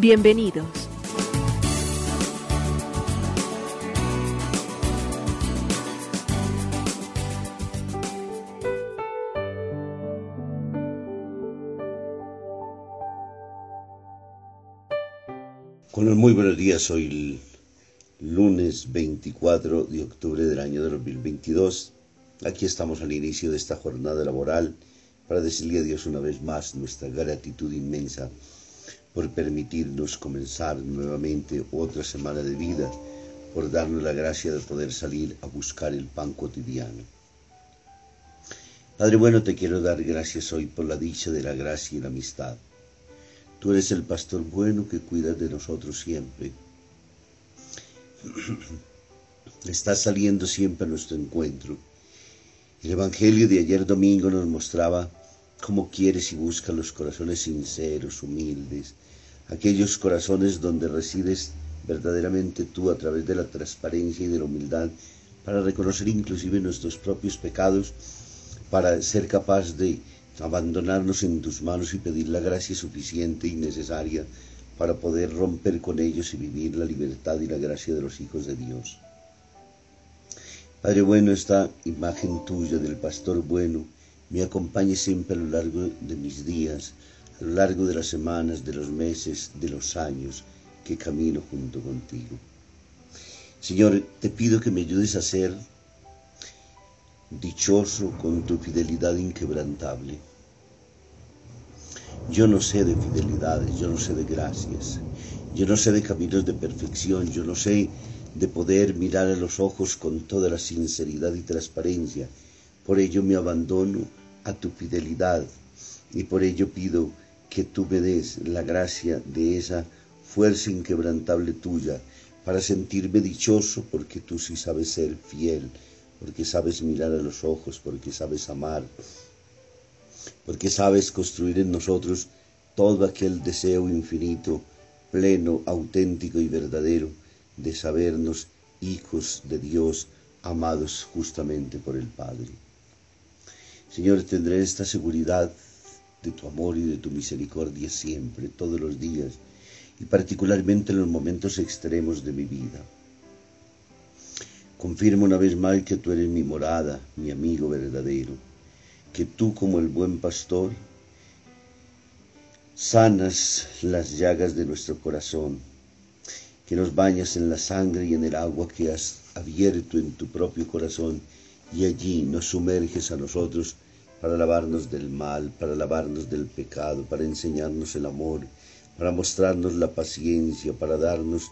Bienvenidos. Con muy buenos días, hoy lunes 24 de octubre del año 2022. Aquí estamos al inicio de esta jornada laboral para decirle a Dios una vez más nuestra gratitud inmensa por permitirnos comenzar nuevamente otra semana de vida, por darnos la gracia de poder salir a buscar el pan cotidiano. Padre bueno, te quiero dar gracias hoy por la dicha de la gracia y la amistad. Tú eres el pastor bueno que cuida de nosotros siempre. Estás saliendo siempre a nuestro encuentro. El Evangelio de ayer domingo nos mostraba cómo quieres y buscas los corazones sinceros, humildes, aquellos corazones donde resides verdaderamente tú a través de la transparencia y de la humildad para reconocer inclusive nuestros propios pecados, para ser capaz de abandonarnos en tus manos y pedir la gracia suficiente y necesaria para poder romper con ellos y vivir la libertad y la gracia de los hijos de Dios. Padre bueno, esta imagen tuya del pastor bueno me acompañe siempre a lo largo de mis días, a lo largo de las semanas, de los meses, de los años que camino junto contigo. Señor, te pido que me ayudes a ser dichoso con tu fidelidad inquebrantable. Yo no sé de fidelidades, yo no sé de gracias, yo no sé de caminos de perfección, yo no sé de poder mirar a los ojos con toda la sinceridad y transparencia. Por ello me abandono a tu fidelidad y por ello pido que tú me des la gracia de esa fuerza inquebrantable tuya para sentirme dichoso porque tú sí sabes ser fiel, porque sabes mirar a los ojos, porque sabes amar, porque sabes construir en nosotros todo aquel deseo infinito, pleno, auténtico y verdadero de sabernos hijos de Dios, amados justamente por el Padre. Señor, tendré esta seguridad de tu amor y de tu misericordia siempre, todos los días, y particularmente en los momentos extremos de mi vida. Confirmo una vez más que tú eres mi morada, mi amigo verdadero, que tú como el buen pastor sanas las llagas de nuestro corazón, que nos bañas en la sangre y en el agua que has abierto en tu propio corazón y allí nos sumerges a nosotros para lavarnos del mal, para lavarnos del pecado, para enseñarnos el amor, para mostrarnos la paciencia, para darnos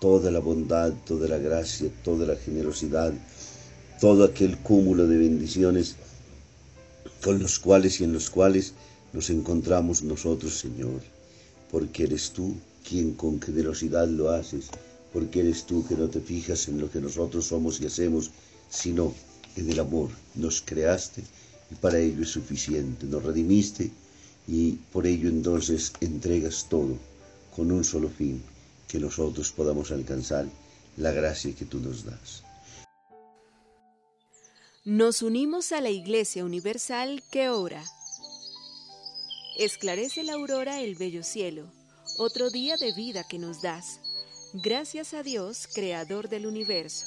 toda la bondad, toda la gracia, toda la generosidad, todo aquel cúmulo de bendiciones con los cuales y en los cuales nos encontramos nosotros, Señor, porque eres tú quien con generosidad lo haces, porque eres tú que no te fijas en lo que nosotros somos y hacemos, sino en el amor. Nos creaste y para ello es suficiente, nos redimiste y por ello entonces entregas todo con un solo fin, que nosotros podamos alcanzar la gracia que tú nos das. Nos unimos a la Iglesia Universal que ora. Esclarece la aurora el bello cielo, otro día de vida que nos das. Gracias a Dios, Creador del universo,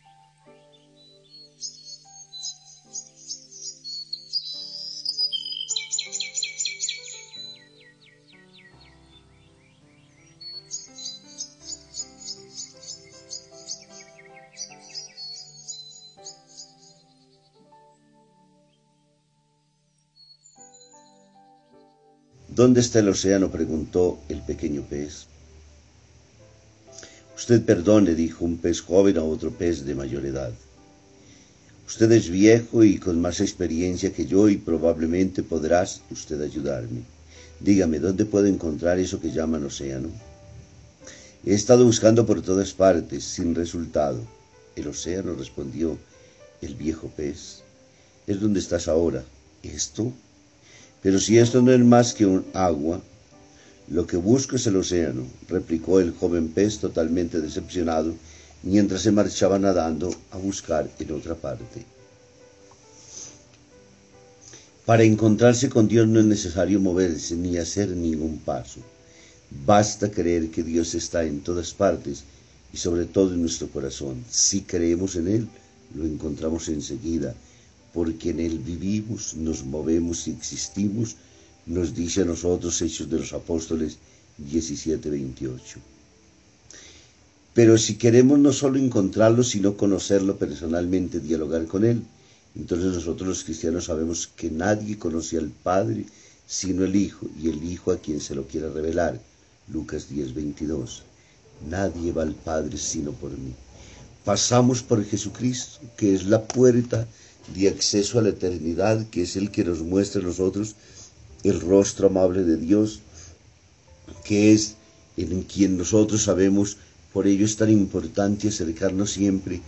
¿Dónde está el océano? preguntó el pequeño pez. Usted perdone, dijo un pez joven a otro pez de mayor edad. Usted es viejo y con más experiencia que yo y probablemente podrás usted ayudarme. Dígame, ¿dónde puedo encontrar eso que llaman océano? He estado buscando por todas partes, sin resultado. El océano, respondió el viejo pez. Es donde estás ahora. ¿Esto? Pero si esto no es más que un agua, lo que busco es el océano, replicó el joven pez totalmente decepcionado, mientras se marchaba nadando a buscar en otra parte. Para encontrarse con Dios no es necesario moverse ni hacer ningún paso. Basta creer que Dios está en todas partes y sobre todo en nuestro corazón. Si creemos en Él, lo encontramos enseguida porque en Él vivimos, nos movemos y existimos, nos dice a nosotros Hechos de los Apóstoles 17, 28. Pero si queremos no solo encontrarlo, sino conocerlo personalmente, dialogar con Él, entonces nosotros los cristianos sabemos que nadie conoce al Padre sino el Hijo, y el Hijo a quien se lo quiera revelar. Lucas 10, 22. Nadie va al Padre sino por mí. Pasamos por Jesucristo, que es la puerta de acceso a la eternidad, que es el que nos muestra a nosotros el rostro amable de Dios, que es en quien nosotros sabemos, por ello es tan importante acercarnos siempre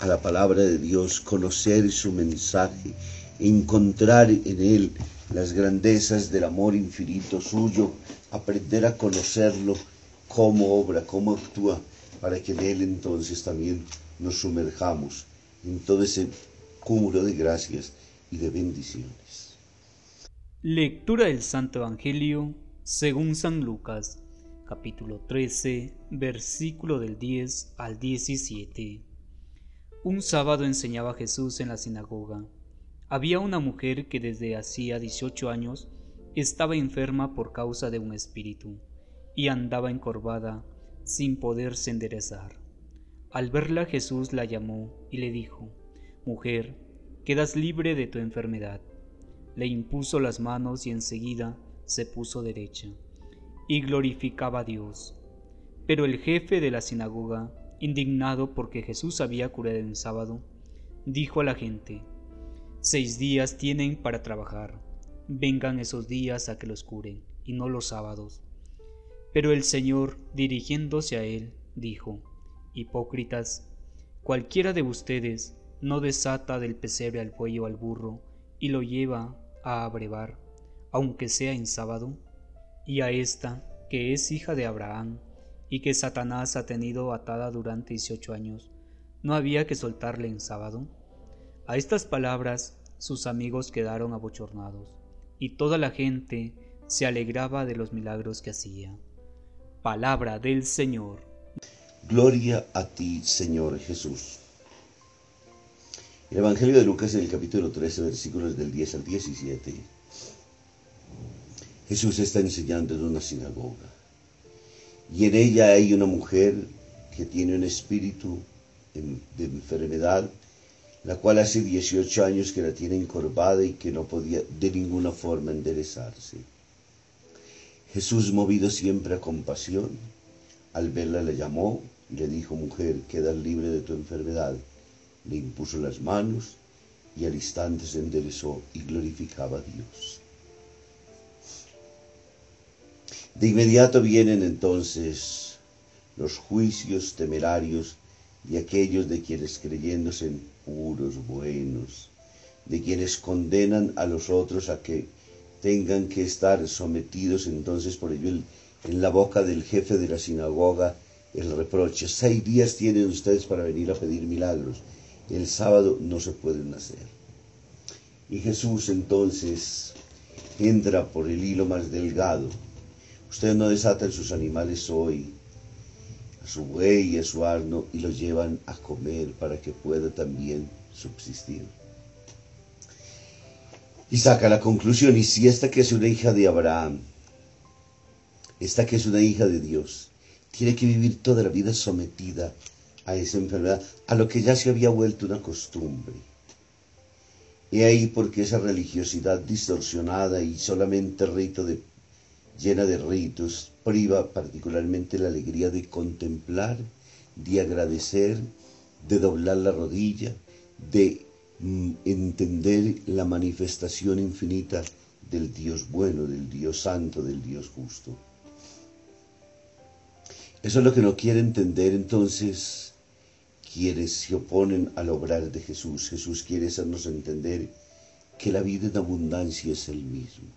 a la palabra de Dios, conocer su mensaje, encontrar en él las grandezas del amor infinito suyo, aprender a conocerlo, cómo obra, cómo actúa, para que en él entonces también nos sumerjamos en todo ese cúmulo de gracias y de bendiciones. Lectura del Santo Evangelio según San Lucas, capítulo 13, versículo del 10 al 17. Un sábado enseñaba Jesús en la sinagoga. Había una mujer que desde hacía 18 años estaba enferma por causa de un espíritu y andaba encorvada sin poderse enderezar. Al verla Jesús la llamó y le dijo, Mujer, quedas libre de tu enfermedad. Le impuso las manos y enseguida se puso derecha, y glorificaba a Dios. Pero el jefe de la sinagoga, indignado porque Jesús había curado en sábado, dijo a la gente, Seis días tienen para trabajar, vengan esos días a que los curen, y no los sábados. Pero el Señor, dirigiéndose a él, dijo, Hipócritas, cualquiera de ustedes no desata del pesebre al cuello al burro y lo lleva a abrevar, aunque sea en sábado, y a esta, que es hija de Abraham, y que Satanás ha tenido atada durante dieciocho años, ¿no había que soltarle en sábado? A estas palabras sus amigos quedaron abochornados, y toda la gente se alegraba de los milagros que hacía. Palabra del Señor. Gloria a ti, Señor Jesús. El Evangelio de Lucas en el capítulo 13, versículos del 10 al 17. Jesús está enseñando en una sinagoga y en ella hay una mujer que tiene un espíritu de enfermedad, la cual hace 18 años que la tiene encorvada y que no podía de ninguna forma enderezarse. Jesús, movido siempre a compasión, al verla le llamó y le dijo, mujer, quedas libre de tu enfermedad le impuso las manos y al instante se enderezó y glorificaba a Dios. De inmediato vienen entonces los juicios temerarios de aquellos de quienes creyéndose puros, buenos, de quienes condenan a los otros a que tengan que estar sometidos entonces por ello en la boca del jefe de la sinagoga el reproche. Seis días tienen ustedes para venir a pedir milagros el sábado no se pueden hacer. Y Jesús entonces entra por el hilo más delgado, Ustedes no desatan sus animales hoy, a su buey y a su arno, y los llevan a comer para que pueda también subsistir. Y saca la conclusión, y si esta que es una hija de Abraham, esta que es una hija de Dios, tiene que vivir toda la vida sometida a esa enfermedad, a lo que ya se había vuelto una costumbre. Y ahí porque esa religiosidad distorsionada y solamente rito de, llena de ritos priva particularmente la alegría de contemplar, de agradecer, de doblar la rodilla, de mm, entender la manifestación infinita del Dios bueno, del Dios santo, del Dios justo. Eso es lo que no quiere entender entonces quienes se oponen al obrar de Jesús. Jesús quiere hacernos entender que la vida en abundancia es el mismo.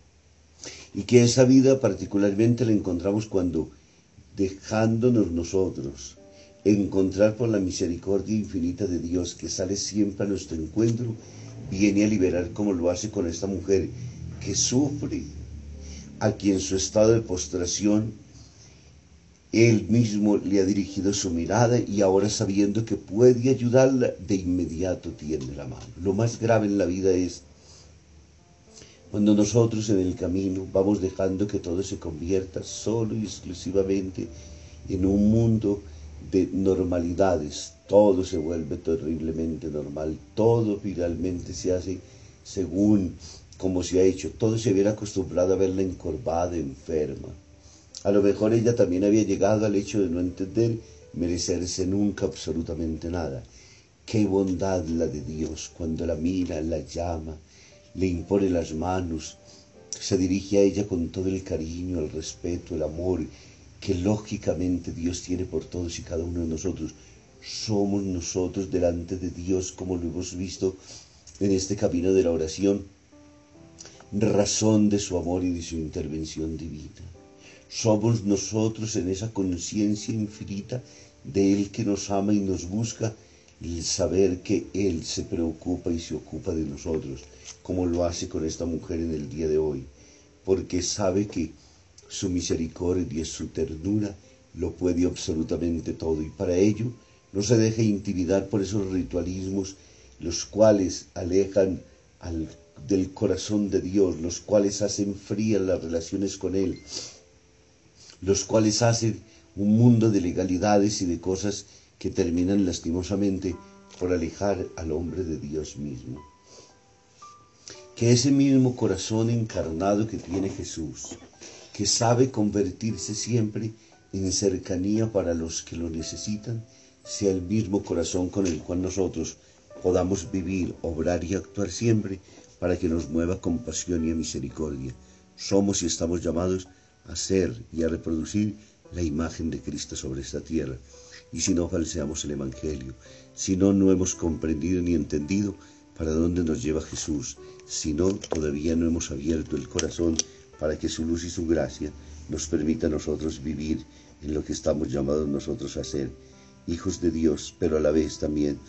Y que esa vida particularmente la encontramos cuando, dejándonos nosotros, encontrar por la misericordia infinita de Dios que sale siempre a nuestro encuentro, viene a liberar como lo hace con esta mujer que sufre, a quien su estado de postración él mismo le ha dirigido su mirada y ahora sabiendo que puede ayudarla, de inmediato tiende la mano. Lo más grave en la vida es cuando nosotros en el camino vamos dejando que todo se convierta solo y exclusivamente en un mundo de normalidades. Todo se vuelve terriblemente normal, todo finalmente se hace según como se ha hecho. Todo se hubiera acostumbrado a verla encorvada, enferma. A lo mejor ella también había llegado al hecho de no entender merecerse nunca absolutamente nada. Qué bondad la de Dios cuando la mira, la llama, le impone las manos, se dirige a ella con todo el cariño, el respeto, el amor que lógicamente Dios tiene por todos y cada uno de nosotros. Somos nosotros delante de Dios, como lo hemos visto en este camino de la oración, razón de su amor y de su intervención divina. Somos nosotros en esa conciencia infinita de Él que nos ama y nos busca, el saber que Él se preocupa y se ocupa de nosotros, como lo hace con esta mujer en el día de hoy, porque sabe que su misericordia, su ternura, lo puede absolutamente todo y para ello no se deja intimidar por esos ritualismos los cuales alejan del corazón de Dios, los cuales hacen frías las relaciones con Él, los cuales hacen un mundo de legalidades y de cosas que terminan lastimosamente por alejar al hombre de Dios mismo. Que ese mismo corazón encarnado que tiene Jesús, que sabe convertirse siempre en cercanía para los que lo necesitan, sea el mismo corazón con el cual nosotros podamos vivir, obrar y actuar siempre para que nos mueva compasión y misericordia. Somos y estamos llamados a ser y a reproducir la imagen de Cristo sobre esta tierra. Y si no falseamos el Evangelio, si no, no hemos comprendido ni entendido para dónde nos lleva Jesús, si no, todavía no hemos abierto el corazón para que su luz y su gracia nos permita a nosotros vivir en lo que estamos llamados nosotros a ser, hijos de Dios, pero a la vez también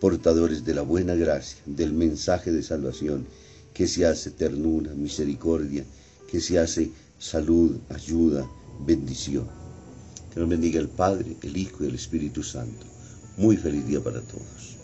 portadores de la buena gracia, del mensaje de salvación, que se hace ternura, misericordia, que se hace salud, ayuda, bendición. Que nos bendiga el Padre, el Hijo y el Espíritu Santo. Muy feliz día para todos.